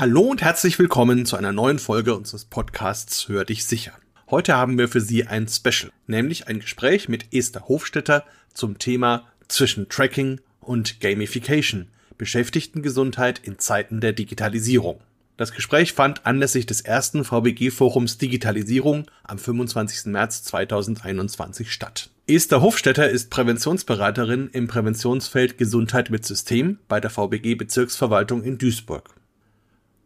Hallo und herzlich willkommen zu einer neuen Folge unseres Podcasts Hör dich sicher. Heute haben wir für Sie ein Special, nämlich ein Gespräch mit Esther Hofstetter zum Thema zwischen Tracking und Gamification, Beschäftigtengesundheit in Zeiten der Digitalisierung. Das Gespräch fand anlässlich des ersten VBG-Forums Digitalisierung am 25. März 2021 statt. Esther Hofstetter ist Präventionsberaterin im Präventionsfeld Gesundheit mit System bei der VBG Bezirksverwaltung in Duisburg.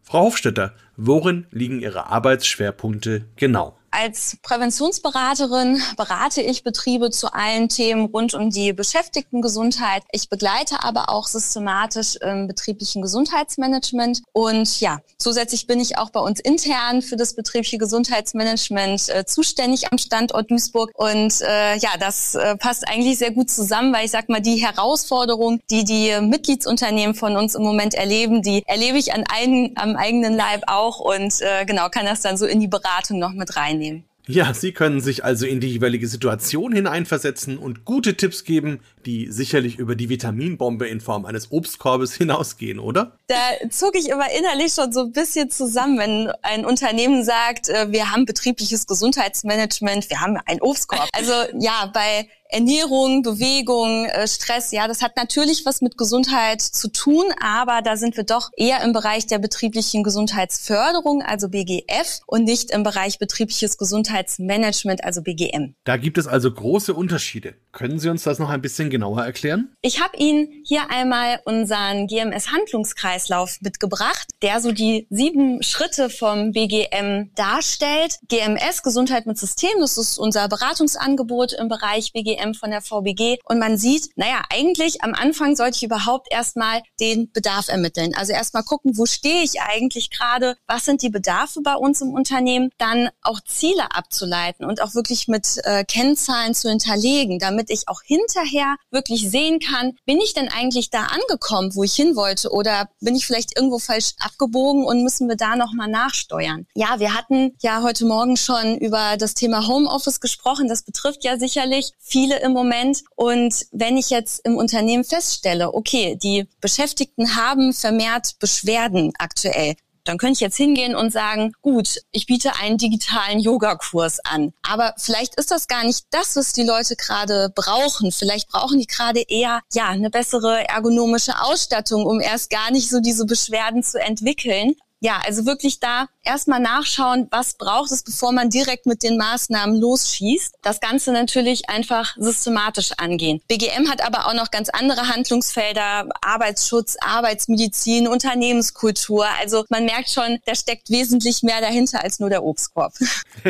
Frau Hofstetter, worin liegen Ihre Arbeitsschwerpunkte genau? Als Präventionsberaterin berate ich Betriebe zu allen Themen rund um die Beschäftigtengesundheit. Ich begleite aber auch systematisch im betrieblichen Gesundheitsmanagement. Und ja, zusätzlich bin ich auch bei uns intern für das betriebliche Gesundheitsmanagement äh, zuständig am Standort Duisburg. Und äh, ja, das äh, passt eigentlich sehr gut zusammen, weil ich sag mal, die Herausforderungen, die die Mitgliedsunternehmen von uns im Moment erleben, die erlebe ich an einen, am eigenen Leib auch und äh, genau kann das dann so in die Beratung noch mit reinnehmen nehmen. Ja, Sie können sich also in die jeweilige Situation hineinversetzen und gute Tipps geben, die sicherlich über die Vitaminbombe in Form eines Obstkorbes hinausgehen, oder? Da zucke ich immer innerlich schon so ein bisschen zusammen, wenn ein Unternehmen sagt, äh, wir haben betriebliches Gesundheitsmanagement, wir haben einen Obstkorb. Also ja, bei Ernährung, Bewegung, äh, Stress, ja, das hat natürlich was mit Gesundheit zu tun, aber da sind wir doch eher im Bereich der betrieblichen Gesundheitsförderung, also BGF, und nicht im Bereich betriebliches Gesundheitsmanagement, also BGM. Da gibt es also große Unterschiede. Können Sie uns das noch ein bisschen genauer erklären? Ich habe Ihnen hier einmal unseren GMS-Handlungskreislauf mitgebracht, der so die sieben Schritte vom BGM darstellt. GMS, Gesundheit mit System, das ist unser Beratungsangebot im Bereich BGM. WM von der VBG und man sieht, naja, eigentlich am Anfang sollte ich überhaupt erstmal den Bedarf ermitteln. Also erstmal gucken, wo stehe ich eigentlich gerade, was sind die Bedarfe bei uns im Unternehmen, dann auch Ziele abzuleiten und auch wirklich mit äh, Kennzahlen zu hinterlegen, damit ich auch hinterher wirklich sehen kann, bin ich denn eigentlich da angekommen, wo ich hin wollte oder bin ich vielleicht irgendwo falsch abgebogen und müssen wir da nochmal nachsteuern. Ja, wir hatten ja heute Morgen schon über das Thema Homeoffice gesprochen. Das betrifft ja sicherlich viele viele im Moment. Und wenn ich jetzt im Unternehmen feststelle, okay, die Beschäftigten haben vermehrt Beschwerden aktuell, dann könnte ich jetzt hingehen und sagen, gut, ich biete einen digitalen Yogakurs an. Aber vielleicht ist das gar nicht das, was die Leute gerade brauchen. Vielleicht brauchen die gerade eher, ja, eine bessere ergonomische Ausstattung, um erst gar nicht so diese Beschwerden zu entwickeln ja, also wirklich da erstmal nachschauen, was braucht es, bevor man direkt mit den Maßnahmen losschießt. Das Ganze natürlich einfach systematisch angehen. BGM hat aber auch noch ganz andere Handlungsfelder, Arbeitsschutz, Arbeitsmedizin, Unternehmenskultur. Also man merkt schon, da steckt wesentlich mehr dahinter als nur der Obstkorb.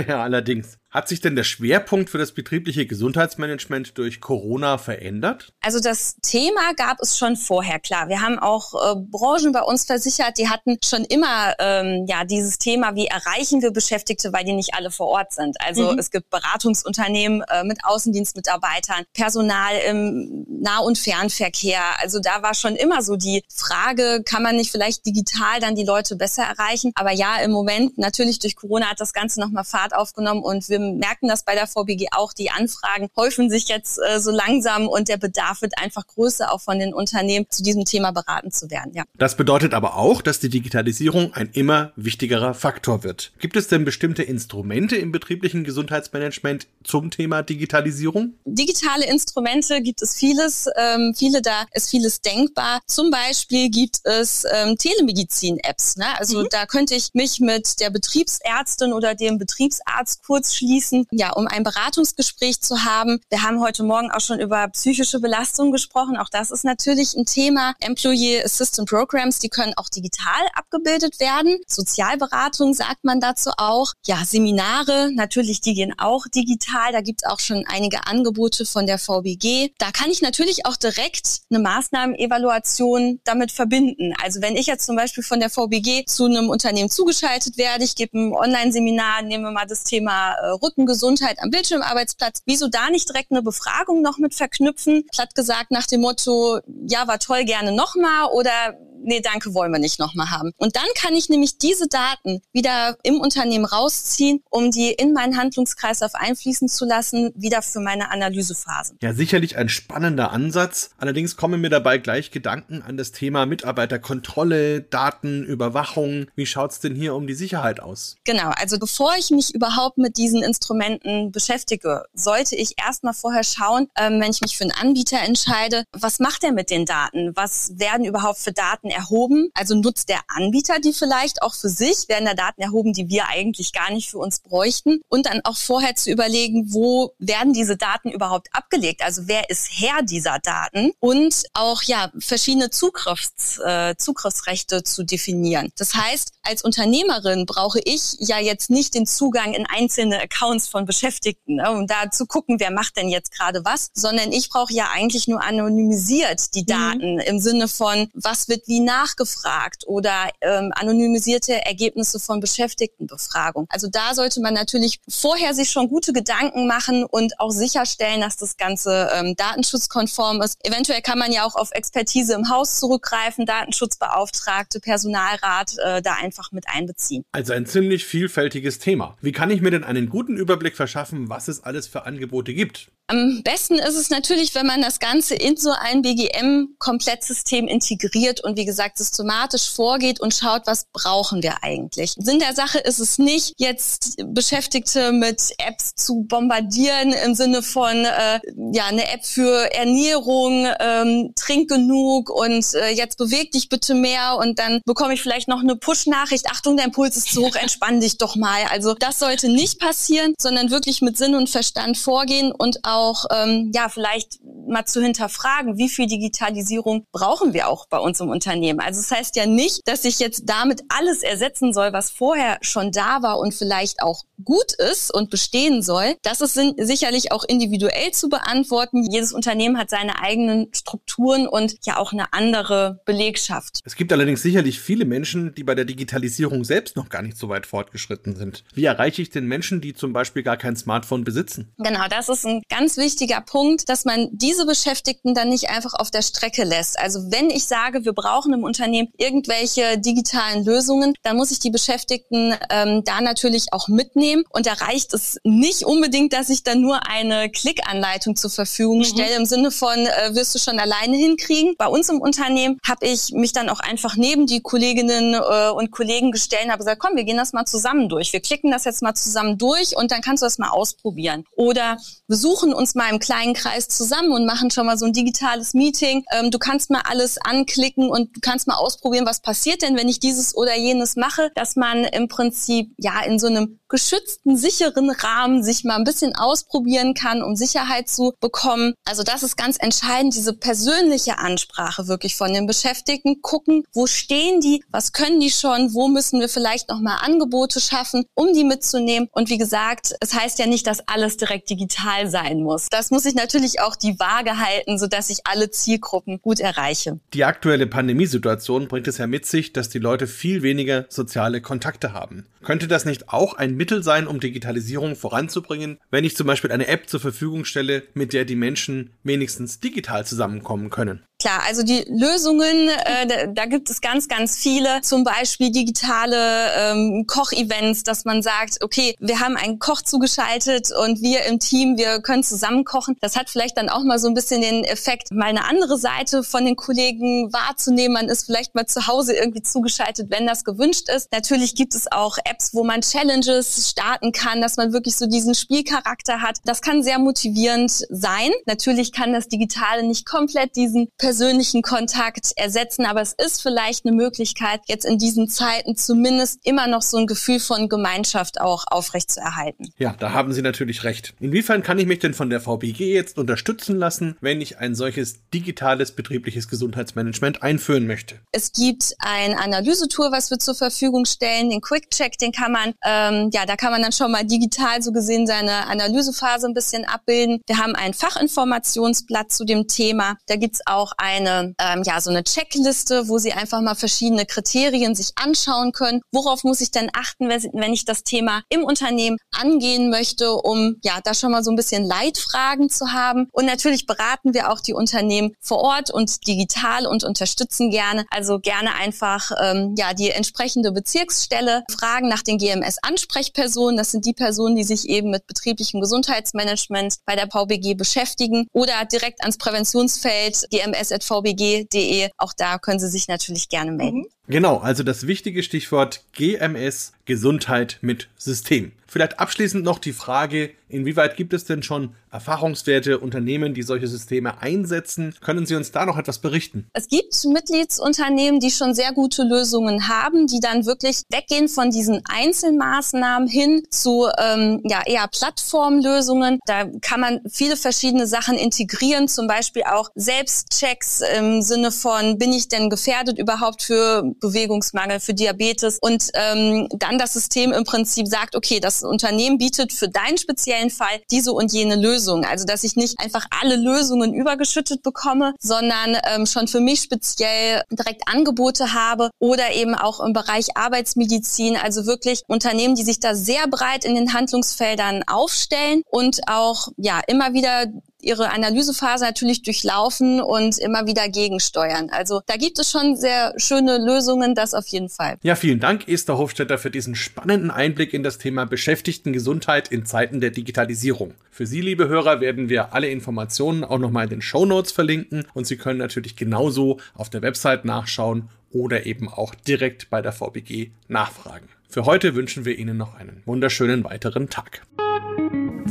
Ja, allerdings. Hat sich denn der Schwerpunkt für das betriebliche Gesundheitsmanagement durch Corona verändert? Also das Thema gab es schon vorher, klar. Wir haben auch äh, Branchen bei uns versichert, die hatten schon immer ähm, ja dieses Thema, wie erreichen wir Beschäftigte, weil die nicht alle vor Ort sind. Also mhm. es gibt Beratungsunternehmen äh, mit Außendienstmitarbeitern, Personal im Nah- und Fernverkehr. Also da war schon immer so die Frage, kann man nicht vielleicht digital dann die Leute besser erreichen? Aber ja, im Moment natürlich durch Corona hat das Ganze nochmal Fahrt aufgenommen und wir merken das bei der VBG auch. Die Anfragen häufen sich jetzt äh, so langsam und der Bedarf wird einfach größer, auch von den Unternehmen zu diesem Thema beraten zu werden. Ja. Das bedeutet aber auch, dass die Digitalisierung ein immer wichtigerer Faktor wird. Gibt es denn bestimmte Instrumente im betrieblichen Gesundheitsmanagement zum Thema Digitalisierung? Digitale Instrumente gibt es vieles. Ähm, viele da ist vieles denkbar. Zum Beispiel gibt es ähm, Telemedizin-Apps. Ne? Also mhm. da könnte ich mich mit der Betriebsärztin oder dem Betriebsarzt kurz schließen schließen, ja, um ein Beratungsgespräch zu haben. Wir haben heute Morgen auch schon über psychische Belastung gesprochen. Auch das ist natürlich ein Thema. Employee Assistant Programs, die können auch digital abgebildet werden. Sozialberatung sagt man dazu auch. Ja, Seminare, natürlich, die gehen auch digital. Da gibt es auch schon einige Angebote von der VBG. Da kann ich natürlich auch direkt eine Maßnahmenevaluation damit verbinden. Also wenn ich jetzt zum Beispiel von der VBG zu einem Unternehmen zugeschaltet werde, ich gebe ein Online-Seminar, nehmen wir mal das Thema äh, Rückengesundheit am Bildschirmarbeitsplatz. Wieso da nicht direkt eine Befragung noch mit verknüpfen? Platt gesagt nach dem Motto, ja, war toll, gerne nochmal oder nee, danke, wollen wir nicht nochmal haben. Und dann kann ich nämlich diese Daten wieder im Unternehmen rausziehen, um die in meinen Handlungskreislauf einfließen zu lassen, wieder für meine Analysephase. Ja, sicherlich ein spannender Ansatz. Allerdings kommen mir dabei gleich Gedanken an das Thema Mitarbeiterkontrolle, Datenüberwachung. Wie schaut's denn hier um die Sicherheit aus? Genau, also bevor ich mich überhaupt mit diesen Instrumenten beschäftige, sollte ich erstmal vorher schauen, ähm, wenn ich mich für einen Anbieter entscheide, was macht er mit den Daten? Was werden überhaupt für Daten erhoben? Also nutzt der Anbieter die vielleicht auch für sich? Werden da Daten erhoben, die wir eigentlich gar nicht für uns bräuchten? Und dann auch vorher zu überlegen, wo werden diese Daten überhaupt abgelegt? Also wer ist Herr dieser Daten? Und auch ja verschiedene Zugriffs, äh, Zugriffsrechte zu definieren. Das heißt, als Unternehmerin brauche ich ja jetzt nicht den Zugang in einzelne Accounts von Beschäftigten, ne, um da zu gucken, wer macht denn jetzt gerade was, sondern ich brauche ja eigentlich nur anonymisiert die mhm. Daten mhm. im Sinne von, was wird wie nachgefragt oder ähm, anonymisierte Ergebnisse von Beschäftigtenbefragung. Also da sollte man natürlich vorher sich schon gute Gedanken machen und auch sicherstellen, dass das Ganze ähm, datenschutzkonform ist. Eventuell kann man ja auch auf Expertise im Haus zurückgreifen, Datenschutzbeauftragte, Personalrat äh, da einfach mit einbeziehen. Also ein ziemlich vielfältiges Thema. Wie kann ich mir denn einen guten Überblick verschaffen, was es alles für Angebote gibt? Am besten ist es natürlich, wenn man das Ganze in so ein BGM-Komplettsystem integriert und wie gesagt systematisch vorgeht und schaut, was brauchen wir eigentlich. Sinn der Sache ist es nicht, jetzt Beschäftigte mit Apps zu bombardieren im Sinne von äh, ja eine App für Ernährung, ähm, trink genug und äh, jetzt beweg dich bitte mehr und dann bekomme ich vielleicht noch eine Push-Nachricht. Achtung, dein Puls ist zu hoch, entspann dich doch mal. Also das sollte nicht passieren, sondern wirklich mit Sinn und Verstand vorgehen und auch ähm, ja vielleicht mal zu hinterfragen, wie viel Digitalisierung brauchen wir auch bei uns im Unternehmen. Also es das heißt ja nicht, dass ich jetzt damit alles ersetzen soll, was vorher schon da war und vielleicht auch gut ist und bestehen soll. Das ist sicherlich auch individuell zu beantworten. Jedes Unternehmen hat seine eigenen Strukturen und ja auch eine andere Belegschaft. Es gibt allerdings sicherlich viele Menschen, die bei der Digitalisierung selbst noch gar nicht so weit fortgeschritten sind. Wie erreiche ich den Menschen, die zum Beispiel gar kein Smartphone besitzen? Genau, das ist ein ganz wichtiger Punkt, dass man diese Beschäftigten dann nicht einfach auf der Strecke lässt. Also wenn ich sage, wir brauchen im Unternehmen irgendwelche digitalen Lösungen, dann muss ich die Beschäftigten ähm, da natürlich auch mitnehmen. Und da reicht es nicht unbedingt, dass ich dann nur eine Klickanleitung zur Verfügung mhm. stelle, im Sinne von, äh, wirst du schon alleine hinkriegen. Bei uns im Unternehmen habe ich mich dann auch einfach neben die Kolleginnen äh, und Kollegen gestellt und habe gesagt, komm, wir gehen das mal zusammen durch. Wir klicken das jetzt mal zusammen durch und dann kannst du das mal ausprobieren. Oder wir uns mal im kleinen Kreis zusammen und machen schon mal so ein digitales Meeting. Ähm, du kannst mal alles anklicken und du kannst mal ausprobieren, was passiert denn, wenn ich dieses oder jenes mache, dass man im Prinzip ja in so einem geschützten, sicheren Rahmen sich mal ein bisschen ausprobieren kann, um Sicherheit zu bekommen. Also das ist ganz entscheidend, diese persönliche Ansprache wirklich von den Beschäftigten. Gucken, wo stehen die, was können die schon, wo müssen wir vielleicht nochmal Angebote schaffen, um die mitzunehmen. Und wie gesagt, es heißt ja nicht, dass alles direkt digital sein muss. Das muss ich natürlich auch die Waage halten, sodass ich alle Zielgruppen gut erreiche. Die aktuelle Pandemiesituation bringt es ja mit sich, dass die Leute viel weniger soziale Kontakte haben. Könnte das nicht auch ein Mittel sein, um Digitalisierung voranzubringen, wenn ich zum Beispiel eine App zur Verfügung stelle, mit der die Menschen wenigstens digital zusammenkommen können? Klar, also die Lösungen, äh, da, da, gibt es ganz, ganz viele. Zum Beispiel digitale ähm, Kochevents, dass man sagt, okay, wir haben einen Koch zugeschaltet und wir im Team, wir können zusammen kochen. Das hat vielleicht dann auch mal so ein bisschen den Effekt, mal eine andere Seite von den Kollegen wahrzunehmen. Man ist vielleicht mal zu Hause irgendwie zugeschaltet, wenn das gewünscht ist. Natürlich gibt es auch Apps, wo man Challenges starten kann, dass man wirklich so diesen Spielcharakter hat. Das kann sehr motivierend sein. Natürlich kann das Digitale nicht komplett diesen persönlichen Kontakt ersetzen, aber es ist vielleicht eine Möglichkeit, jetzt in diesen Zeiten zumindest immer noch so ein Gefühl von Gemeinschaft auch aufrechtzuerhalten. Ja, da haben Sie natürlich recht. Inwiefern kann ich mich denn von der VBG jetzt unterstützen lassen, wenn ich ein solches digitales betriebliches Gesundheitsmanagement einführen möchte? Es gibt ein Analysetool, was wir zur Verfügung stellen, den Quick Check, den kann man, ähm, ja, da kann man dann schon mal digital so gesehen seine Analysephase ein bisschen abbilden. Wir haben ein Fachinformationsblatt zu dem Thema. Da gibt's auch eine, ähm, ja, so eine Checkliste, wo Sie einfach mal verschiedene Kriterien sich anschauen können. Worauf muss ich denn achten, wenn ich das Thema im Unternehmen angehen möchte, um ja da schon mal so ein bisschen Leitfragen zu haben. Und natürlich beraten wir auch die Unternehmen vor Ort und digital und unterstützen gerne. Also gerne einfach ähm, ja die entsprechende Bezirksstelle fragen nach den GMS-Ansprechpersonen. Das sind die Personen, die sich eben mit betrieblichem Gesundheitsmanagement bei der VBG beschäftigen oder direkt ans Präventionsfeld gms.vbg.de. Auch da können Sie sich natürlich gerne melden. Genau, also das wichtige Stichwort GMS, Gesundheit mit System. Vielleicht abschließend noch die Frage, inwieweit gibt es denn schon erfahrungswerte Unternehmen, die solche Systeme einsetzen? Können Sie uns da noch etwas berichten? Es gibt Mitgliedsunternehmen, die schon sehr gute Lösungen haben, die dann wirklich weggehen von diesen Einzelmaßnahmen hin zu ähm, ja, eher Plattformlösungen. Da kann man viele verschiedene Sachen integrieren, zum Beispiel auch Selbstchecks im Sinne von, bin ich denn gefährdet überhaupt für Bewegungsmangel, für Diabetes? Und ähm, dann das System im Prinzip sagt, okay, das Unternehmen bietet für deinen speziellen Fall diese und jene Lösung. Also dass ich nicht einfach alle Lösungen übergeschüttet bekomme, sondern ähm, schon für mich speziell direkt Angebote habe oder eben auch im Bereich Arbeitsmedizin, also wirklich Unternehmen, die sich da sehr breit in den Handlungsfeldern aufstellen und auch ja immer wieder ihre Analysephase natürlich durchlaufen und immer wieder gegensteuern. Also da gibt es schon sehr schöne Lösungen, das auf jeden Fall. Ja, vielen Dank, Esther Hofstetter, für diesen spannenden Einblick in das Thema Beschäftigtengesundheit in Zeiten der Digitalisierung. Für Sie, liebe Hörer, werden wir alle Informationen auch nochmal in den Show Notes verlinken und Sie können natürlich genauso auf der Website nachschauen oder eben auch direkt bei der VBG nachfragen. Für heute wünschen wir Ihnen noch einen wunderschönen weiteren Tag.